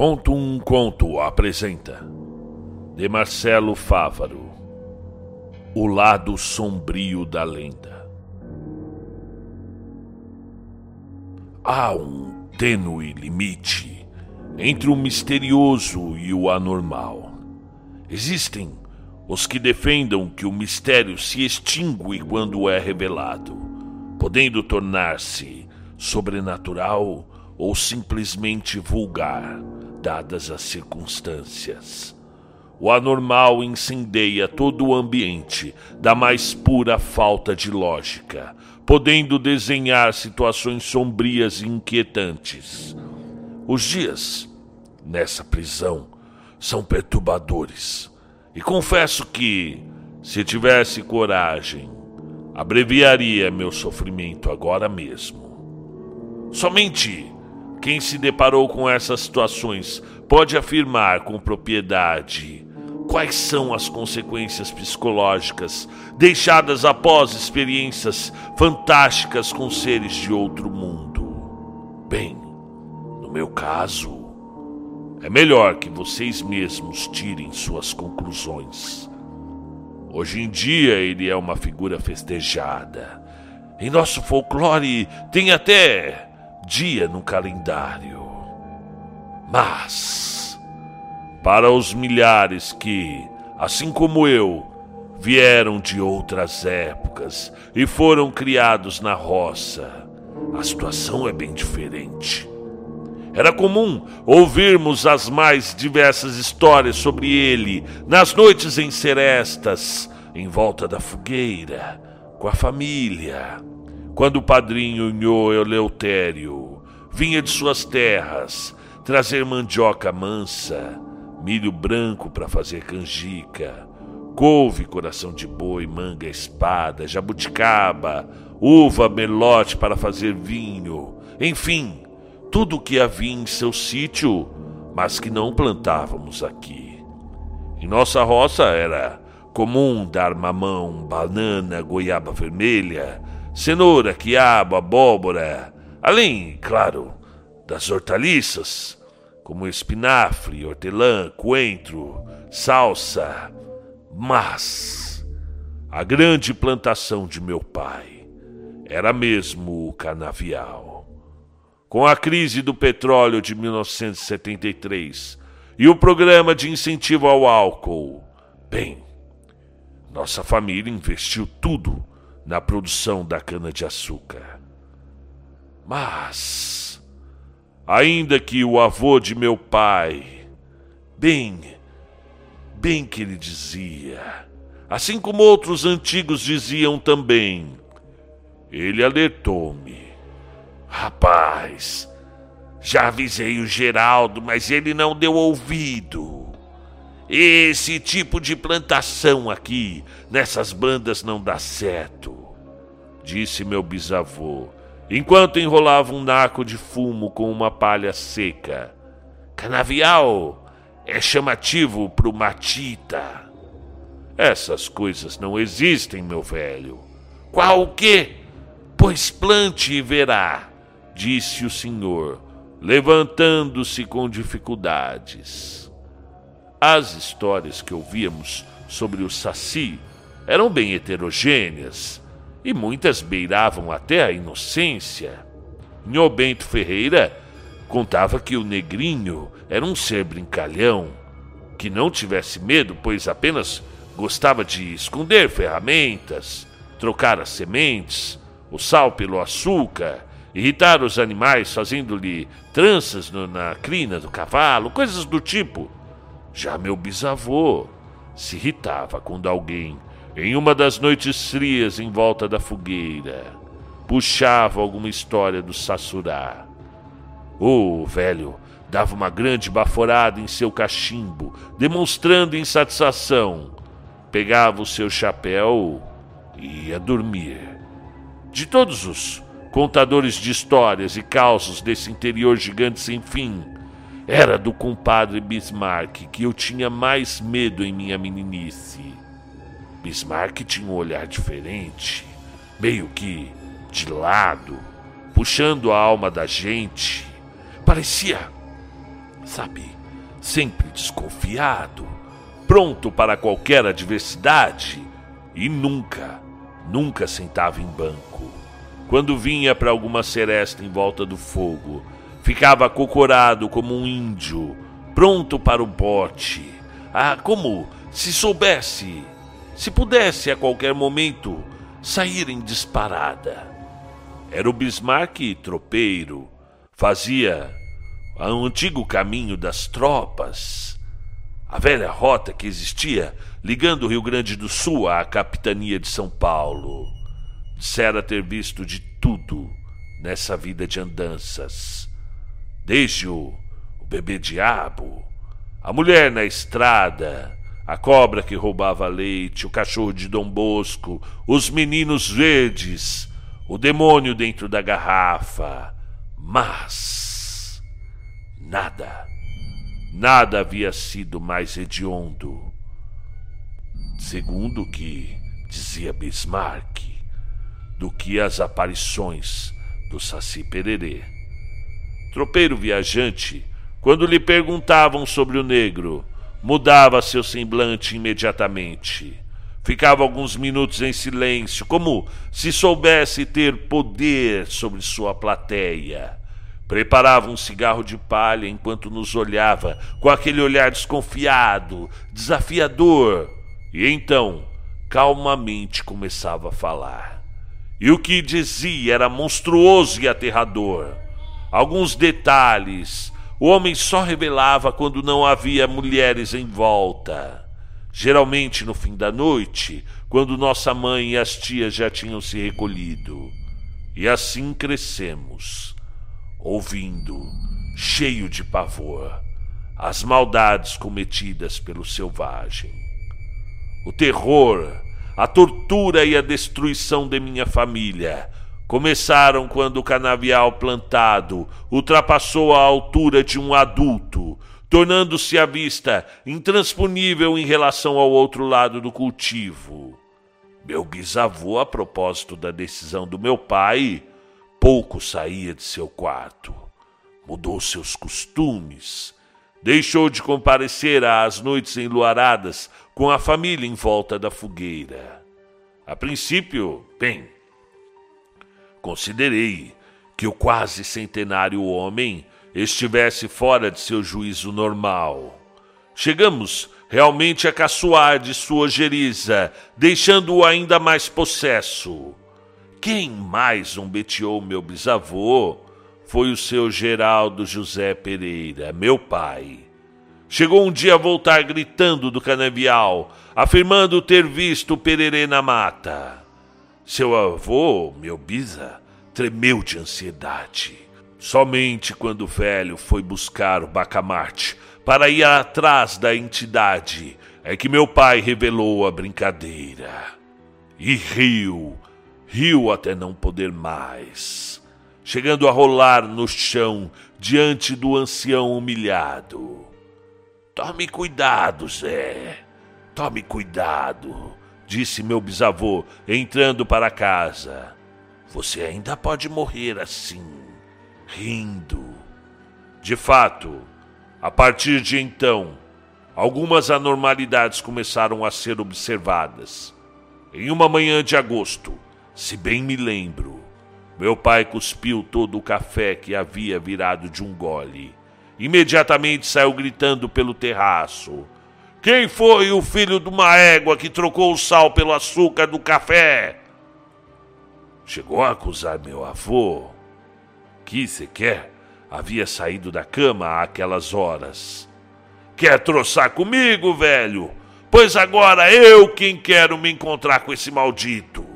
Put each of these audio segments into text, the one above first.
Conto um Conto apresenta De Marcelo Fávaro O lado sombrio da lenda Há um tênue limite entre o misterioso e o anormal. Existem os que defendam que o mistério se extingue quando é revelado, podendo tornar-se sobrenatural ou simplesmente vulgar dadas as circunstâncias. O anormal incendeia todo o ambiente da mais pura falta de lógica, podendo desenhar situações sombrias e inquietantes. Os dias nessa prisão são perturbadores, e confesso que, se tivesse coragem, abreviaria meu sofrimento agora mesmo. Somente quem se deparou com essas situações pode afirmar com propriedade quais são as consequências psicológicas deixadas após experiências fantásticas com seres de outro mundo. Bem, no meu caso, é melhor que vocês mesmos tirem suas conclusões. Hoje em dia ele é uma figura festejada. Em nosso folclore tem até dia no calendário. Mas, para os milhares que, assim como eu, vieram de outras épocas e foram criados na roça, a situação é bem diferente. Era comum ouvirmos as mais diversas histórias sobre ele nas noites em serestas, em volta da fogueira, com a família quando o padrinho Nhô Eleutério vinha de suas terras trazer mandioca mansa, milho branco para fazer canjica, couve, coração de boi, manga, espada, jabuticaba, uva, melote para fazer vinho, enfim, tudo o que havia em seu sítio, mas que não plantávamos aqui. Em nossa roça era comum dar mamão, banana, goiaba vermelha, cenoura, quiabo, abóbora, além, claro, das hortaliças, como espinafre, hortelã, coentro, salsa. Mas a grande plantação de meu pai era mesmo o canavial. Com a crise do petróleo de 1973 e o programa de incentivo ao álcool, bem, nossa família investiu tudo na produção da cana-de-açúcar. Mas, ainda que o avô de meu pai, bem, bem que ele dizia, assim como outros antigos diziam também, ele alertou-me. Rapaz, já avisei o Geraldo, mas ele não deu ouvido. Esse tipo de plantação aqui, nessas bandas, não dá certo, disse meu bisavô, enquanto enrolava um naco de fumo com uma palha seca. Canavial é chamativo pro matita. Essas coisas não existem, meu velho. Qual o quê? Pois plante e verá, disse o senhor, levantando-se com dificuldades. As histórias que ouvíamos sobre o Saci eram bem heterogêneas e muitas beiravam até a inocência. Nhô Bento Ferreira contava que o negrinho era um ser brincalhão, que não tivesse medo, pois apenas gostava de esconder ferramentas, trocar as sementes, o sal pelo açúcar, irritar os animais fazendo-lhe tranças no, na crina do cavalo, coisas do tipo. Já meu bisavô se irritava quando alguém, em uma das noites frias em volta da fogueira, puxava alguma história do Sassurá. O velho dava uma grande baforada em seu cachimbo, demonstrando insatisfação. Pegava o seu chapéu e ia dormir. De todos os contadores de histórias e causos desse interior gigante sem fim, era do compadre Bismarck que eu tinha mais medo em minha meninice. Bismarck tinha um olhar diferente, meio que de lado, puxando a alma da gente. Parecia Sabe, sempre desconfiado, pronto para qualquer adversidade e nunca, nunca sentava em banco. Quando vinha para alguma seresta em volta do fogo, ficava acocorado como um índio, pronto para o bote. Ah, como se soubesse, se pudesse a qualquer momento sair em disparada. Era o Bismarck tropeiro, fazia o antigo caminho das tropas, a velha rota que existia ligando o Rio Grande do Sul à capitania de São Paulo. Dissera ter visto de tudo nessa vida de andanças, desde o, o bebê diabo, a mulher na estrada, a cobra que roubava leite, o cachorro de Dom Bosco, os meninos verdes, o demônio dentro da garrafa. Mas nada, nada havia sido mais hediondo. Segundo o que dizia Bismarck, do que as aparições do Saci Pererê. Tropeiro viajante, quando lhe perguntavam sobre o negro, mudava seu semblante imediatamente Ficava alguns minutos em silêncio, como se soubesse ter poder sobre sua plateia. Preparava um cigarro de palha enquanto nos olhava, com aquele olhar desconfiado, desafiador, e então, calmamente, começava a falar. E o que dizia era monstruoso e aterrador. Alguns detalhes o homem só revelava quando não havia mulheres em volta. Geralmente no fim da noite, quando nossa mãe e as tias já tinham se recolhido. E assim crescemos, ouvindo, cheio de pavor, as maldades cometidas pelo selvagem. O terror, a tortura e a destruição de minha família começaram quando o canavial plantado ultrapassou a altura de um adulto tornando-se a vista intransponível em relação ao outro lado do cultivo. Meu bisavô, a propósito da decisão do meu pai, pouco saía de seu quarto. Mudou seus costumes. Deixou de comparecer às noites enluaradas com a família em volta da fogueira. A princípio, bem, considerei que o quase centenário homem estivesse fora de seu juízo normal. Chegamos realmente a caçoar de sua geriza, deixando-o ainda mais possesso. Quem mais zombeteou meu bisavô foi o seu Geraldo José Pereira, meu pai. Chegou um dia a voltar gritando do canavial, afirmando ter visto o Pererê na mata. Seu avô, meu bisa, tremeu de ansiedade. Somente quando o velho foi buscar o bacamarte para ir atrás da entidade é que meu pai revelou a brincadeira. E riu, riu até não poder mais, chegando a rolar no chão diante do ancião humilhado. Tome cuidado, Zé. Tome cuidado, disse meu bisavô, entrando para casa. Você ainda pode morrer assim rindo. De fato, a partir de então, algumas anormalidades começaram a ser observadas. Em uma manhã de agosto, se bem me lembro, meu pai cuspiu todo o café que havia virado de um gole. Imediatamente saiu gritando pelo terraço. Quem foi o filho de uma égua que trocou o sal pelo açúcar do café? Chegou a acusar meu avô que sequer havia saído da cama àquelas horas. Quer troçar comigo, velho? Pois agora eu quem quero me encontrar com esse maldito.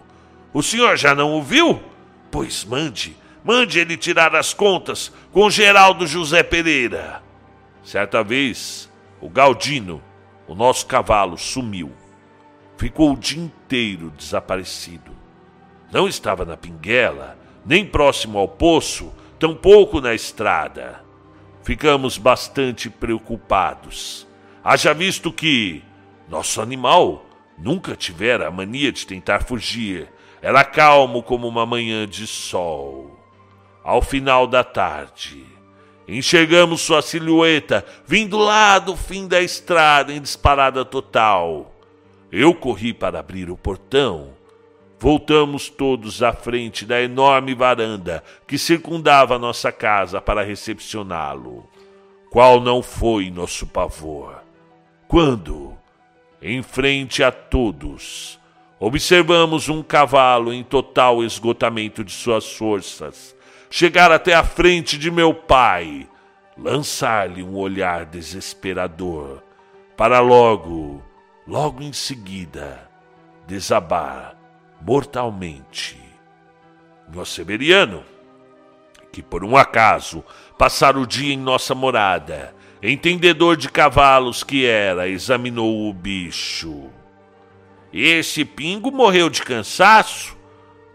O senhor já não o viu? Pois mande, mande ele tirar as contas com Geraldo José Pereira. Certa vez, o Galdino, o nosso cavalo, sumiu. Ficou o dia inteiro desaparecido. Não estava na pinguela, nem próximo ao poço, tampouco na estrada. Ficamos bastante preocupados. Haja visto que nosso animal nunca tivera a mania de tentar fugir. Era calmo como uma manhã de sol. Ao final da tarde, enxergamos sua silhueta vindo lá do fim da estrada em disparada total. Eu corri para abrir o portão. Voltamos todos à frente da enorme varanda que circundava nossa casa para recepcioná-lo. Qual não foi nosso pavor? Quando, em frente a todos, observamos um cavalo em total esgotamento de suas forças chegar até a frente de meu pai, lançar-lhe um olhar desesperador, para logo logo em seguida desabar mortalmente. Meu Severiano, que por um acaso passara o dia em nossa morada, entendedor de cavalos que era, examinou o bicho. Esse pingo morreu de cansaço?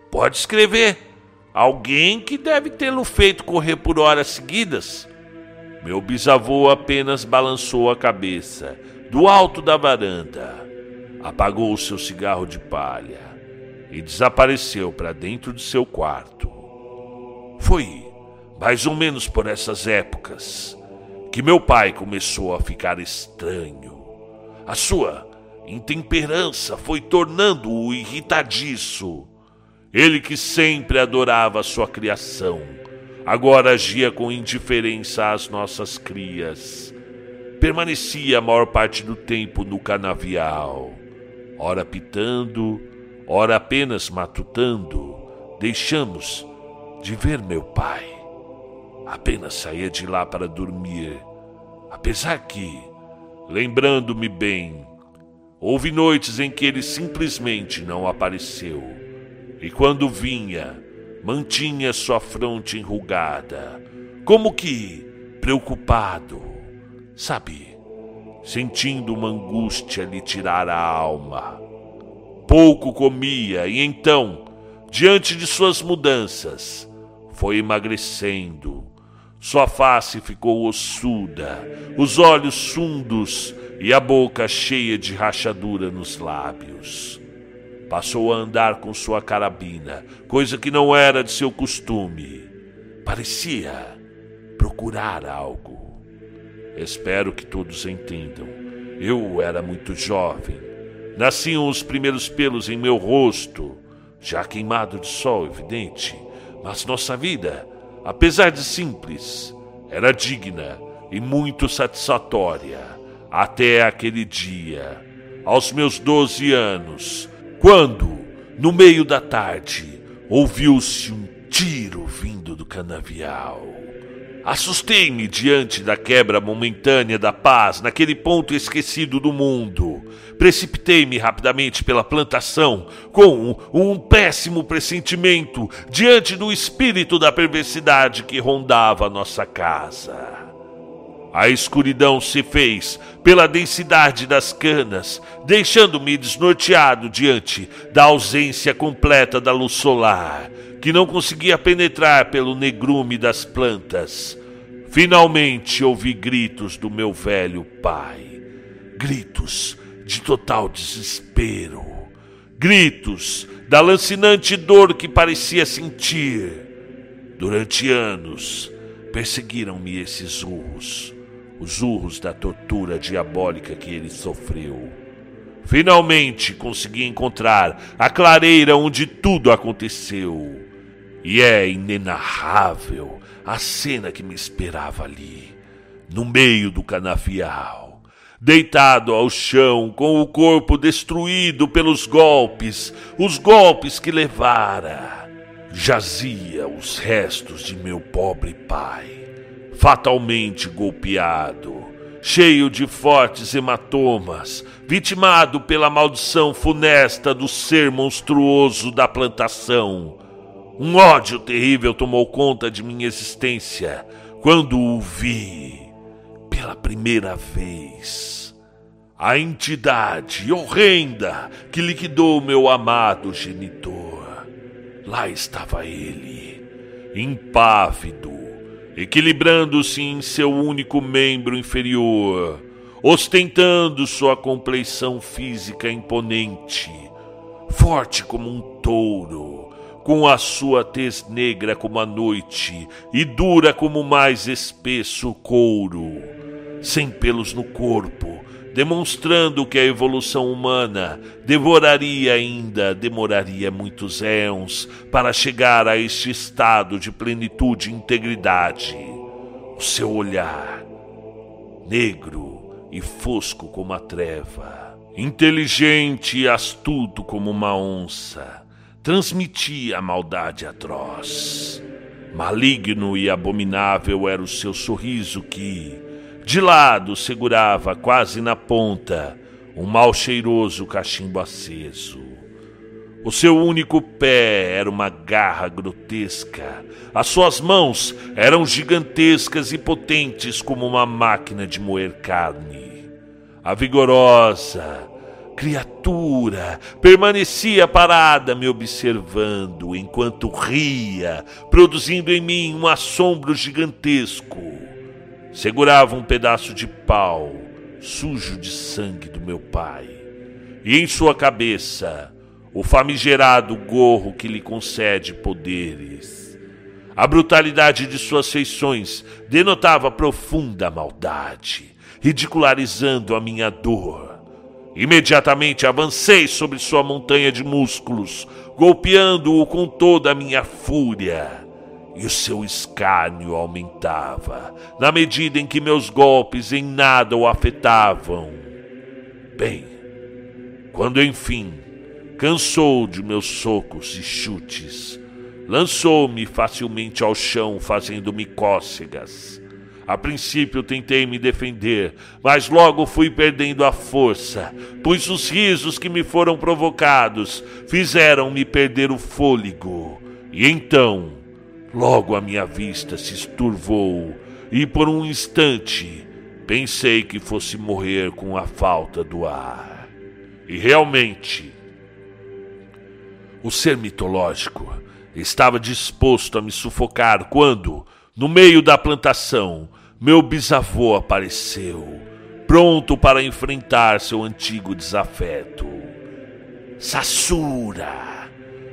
Pode escrever. Alguém que deve tê-lo feito correr por horas seguidas. Meu bisavô apenas balançou a cabeça do alto da varanda, apagou o seu cigarro de palha e desapareceu para dentro de seu quarto. Foi mais ou menos por essas épocas que meu pai começou a ficar estranho. A sua intemperança foi tornando-o irritadiço. Ele que sempre adorava sua criação, agora agia com indiferença às nossas crias permanecia a maior parte do tempo no canavial, ora pitando, ora apenas matutando. Deixamos de ver meu pai. Apenas saía de lá para dormir, apesar que, lembrando-me bem, houve noites em que ele simplesmente não apareceu, e quando vinha, mantinha sua fronte enrugada, como que preocupado sabe, sentindo uma angústia lhe tirar a alma. Pouco comia e então, diante de suas mudanças, foi emagrecendo. Sua face ficou ossuda, os olhos fundos e a boca cheia de rachadura nos lábios. Passou a andar com sua carabina, coisa que não era de seu costume. Parecia procurar algo. Espero que todos entendam. Eu era muito jovem. Nasciam os primeiros pelos em meu rosto, já queimado de sol, evidente. Mas nossa vida, apesar de simples, era digna e muito satisfatória. Até aquele dia, aos meus doze anos, quando, no meio da tarde, ouviu-se um tiro vindo do canavial. Assustei-me diante da quebra momentânea da paz naquele ponto esquecido do mundo. Precipitei-me rapidamente pela plantação com um péssimo pressentimento diante do espírito da perversidade que rondava nossa casa. A escuridão se fez pela densidade das canas, deixando-me desnorteado diante da ausência completa da luz solar que não conseguia penetrar pelo negrume das plantas. Finalmente ouvi gritos do meu velho pai. Gritos de total desespero. Gritos da lancinante dor que parecia sentir. Durante anos, perseguiram-me esses urros, os urros da tortura diabólica que ele sofreu. Finalmente consegui encontrar a clareira onde tudo aconteceu. E é inenarrável a cena que me esperava ali, no meio do canavial, deitado ao chão, com o corpo destruído pelos golpes, os golpes que levara. Jazia os restos de meu pobre pai, fatalmente golpeado, cheio de fortes hematomas, vitimado pela maldição funesta do ser monstruoso da plantação um ódio terrível tomou conta de minha existência quando o vi pela primeira vez. A entidade horrenda que liquidou meu amado genitor. Lá estava ele, impávido, equilibrando-se em seu único membro inferior, ostentando sua compleição física imponente, forte como um touro com a sua tez negra como a noite e dura como o mais espesso couro, sem pelos no corpo, demonstrando que a evolução humana devoraria ainda, demoraria muitos éons para chegar a este estado de plenitude e integridade. O seu olhar, negro e fosco como a treva, inteligente e astuto como uma onça, transmitia a maldade atroz. Maligno e abominável era o seu sorriso que, de lado segurava quase na ponta um mal cheiroso cachimbo aceso. O seu único pé era uma garra grotesca. As suas mãos eram gigantescas e potentes como uma máquina de moer carne. A vigorosa criatura permanecia parada me observando enquanto ria, produzindo em mim um assombro gigantesco segurava um pedaço de pau sujo de sangue do meu pai, e em sua cabeça o famigerado gorro que lhe concede poderes. A brutalidade de suas feições denotava profunda maldade, ridicularizando a minha dor. Imediatamente avancei sobre sua montanha de músculos, golpeando-o com toda a minha fúria e o seu escárnio aumentava, na medida em que meus golpes em nada o afetavam. Bem, quando enfim cansou de meus socos e chutes, lançou-me facilmente ao chão, fazendo-me cócegas. A princípio tentei me defender, mas logo fui perdendo a força, pois os risos que me foram provocados fizeram-me perder o fôlego. E então Logo a minha vista se esturvou e por um instante pensei que fosse morrer com a falta do ar. E realmente, o ser mitológico estava disposto a me sufocar quando, no meio da plantação, meu bisavô apareceu, pronto para enfrentar seu antigo desafeto. Sassura!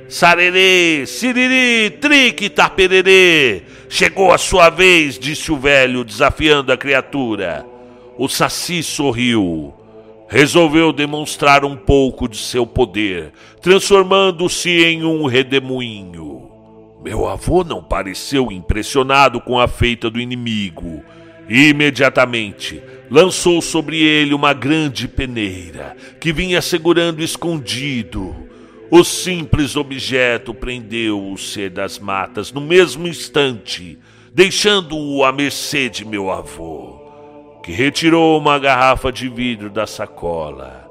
Sarerê, siriri, trique, tapererê. Chegou a sua vez, disse o velho, desafiando a criatura. O saci sorriu. Resolveu demonstrar um pouco de seu poder, transformando-se em um redemoinho. Meu avô não pareceu impressionado com a feita do inimigo. Imediatamente lançou sobre ele uma grande peneira que vinha segurando escondido o simples objeto prendeu o ser das matas no mesmo instante, deixando-o à mercê de meu avô, que retirou uma garrafa de vidro da sacola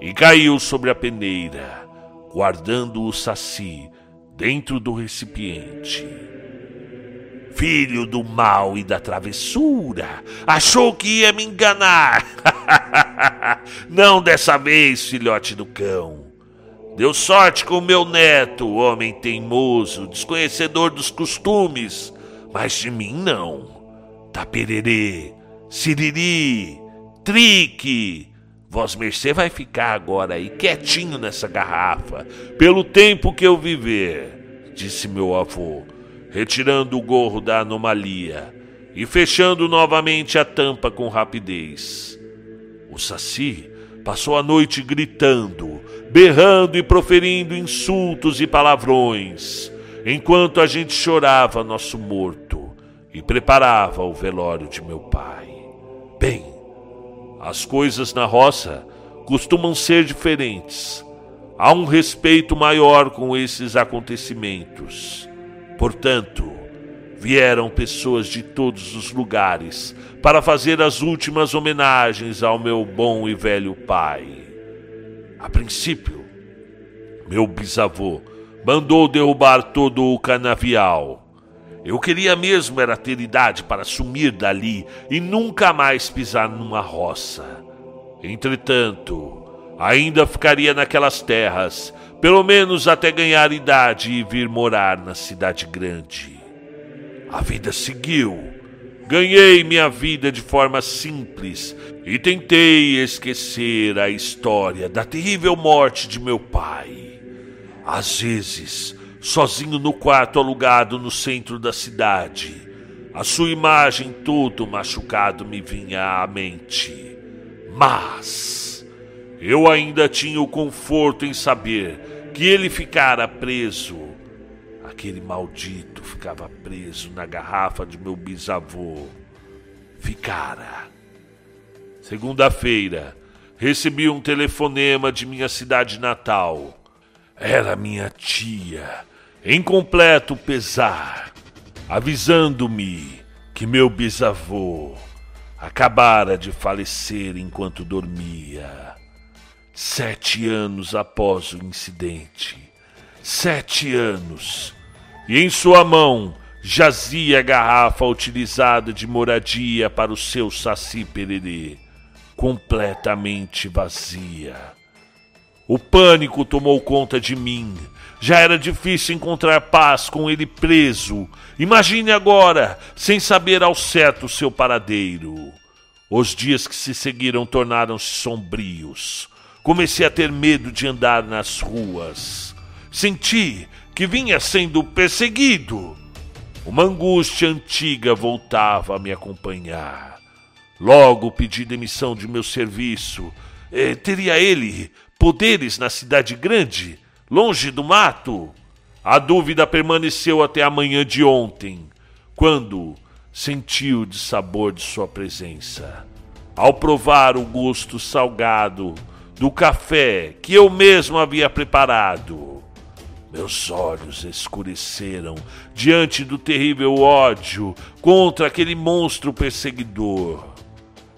e caiu sobre a peneira, guardando o saci dentro do recipiente. Filho do mal e da travessura, achou que ia me enganar. Não dessa vez, filhote do cão. Deu sorte com meu neto, homem teimoso, desconhecedor dos costumes, mas de mim não. Tapererê, siriri, trique. Vós mercê vai ficar agora aí quietinho nessa garrafa, pelo tempo que eu viver, disse meu avô, retirando o gorro da anomalia e fechando novamente a tampa com rapidez. O Saci passou a noite gritando, berrando e proferindo insultos e palavrões, enquanto a gente chorava nosso morto e preparava o velório de meu pai. Bem, as coisas na roça costumam ser diferentes. Há um respeito maior com esses acontecimentos. Portanto, vieram pessoas de todos os lugares para fazer as últimas homenagens ao meu bom e velho pai. A princípio, meu bisavô mandou derrubar todo o canavial. Eu queria mesmo era ter idade para sumir dali e nunca mais pisar numa roça. Entretanto, ainda ficaria naquelas terras, pelo menos até ganhar idade e vir morar na cidade grande. A vida seguiu Ganhei minha vida de forma simples e tentei esquecer a história da terrível morte de meu pai. Às vezes, sozinho no quarto alugado no centro da cidade. A sua imagem, todo machucado, me vinha à mente. Mas eu ainda tinha o conforto em saber que ele ficara preso. Aquele maldito ficava preso na garrafa de meu bisavô. Ficara. Segunda-feira, recebi um telefonema de minha cidade natal. Era minha tia em completo pesar, avisando-me que meu bisavô acabara de falecer enquanto dormia. Sete anos após o incidente. Sete anos. E em sua mão jazia a garrafa utilizada de moradia para o seu saci pererê, completamente vazia. O pânico tomou conta de mim já era difícil encontrar paz com ele preso. Imagine agora, sem saber ao certo seu paradeiro. Os dias que se seguiram tornaram-se sombrios. Comecei a ter medo de andar nas ruas. Senti que vinha sendo perseguido. Uma angústia antiga voltava a me acompanhar. Logo pedi demissão de meu serviço. Eh, teria ele poderes na cidade grande? longe do mato? A dúvida permaneceu até a manhã de ontem, quando senti o dissabor de sua presença. Ao provar o gosto salgado do café que eu mesmo havia preparado, meus olhos escureceram diante do terrível ódio contra aquele monstro perseguidor.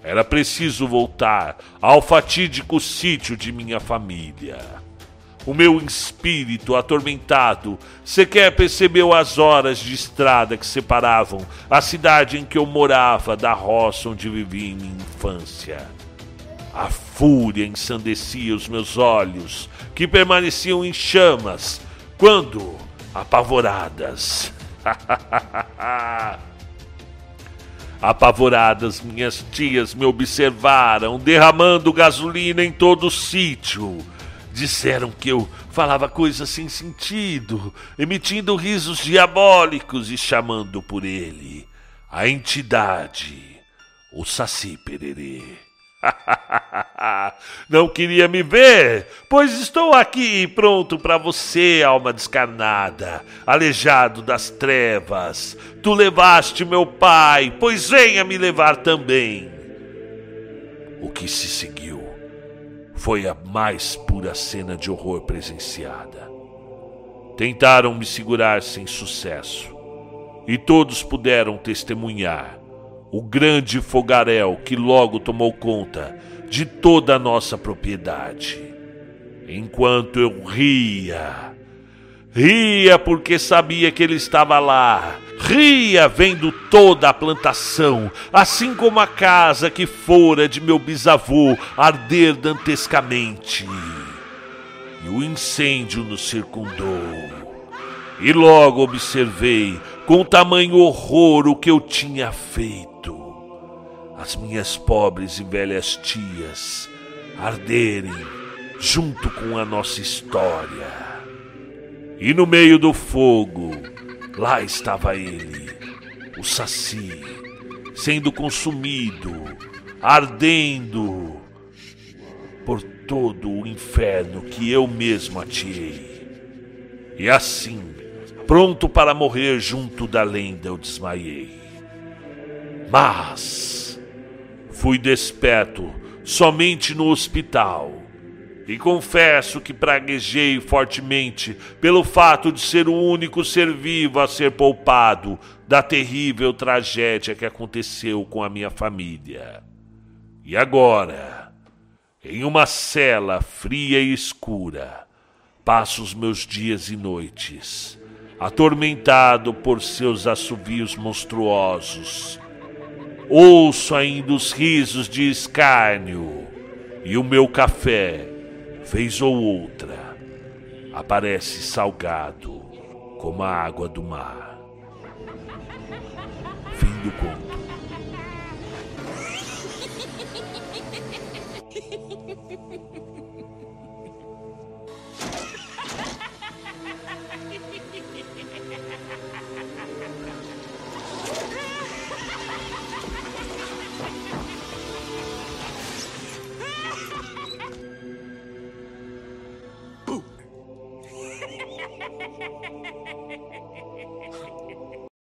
Era preciso voltar ao fatídico sítio de minha família. O meu espírito atormentado sequer percebeu as horas de estrada que separavam a cidade em que eu morava da roça onde vivi em minha infância. A fúria ensandecia os meus olhos, que permaneciam em chamas, quando, apavoradas, apavoradas, minhas tias me observaram derramando gasolina em todo o sítio Disseram que eu falava coisas sem sentido, emitindo risos diabólicos e chamando por ele a entidade, o Saci Pererê. Não queria me ver, pois estou aqui pronto para você, alma descarnada, aleijado das trevas. Tu levaste meu pai, pois venha me levar também. O que se seguiu foi a mais pura cena de horror presenciada. Tentaram me segurar sem sucesso, e todos puderam testemunhar o grande fogaréu que logo tomou conta de toda a nossa propriedade. Enquanto eu ria, ria porque sabia que ele estava lá, Ria vendo toda a plantação, assim como a casa que fora de meu bisavô arder dantescamente. E o incêndio nos circundou. E logo observei com tamanho horror o que eu tinha feito. As minhas pobres e velhas tias arderem junto com a nossa história. E no meio do fogo, Lá estava ele, o Saci, sendo consumido, ardendo por todo o inferno que eu mesmo atirei. E assim, pronto para morrer junto da lenda, eu desmaiei. Mas fui desperto somente no hospital e confesso que praguejei fortemente pelo fato de ser o único ser vivo a ser poupado da terrível tragédia que aconteceu com a minha família. E agora, em uma cela fria e escura, passo os meus dias e noites, atormentado por seus assovios monstruosos. Ouço ainda os risos de escárnio e o meu café vez ou outra, aparece salgado como a água do mar. Fim do conto.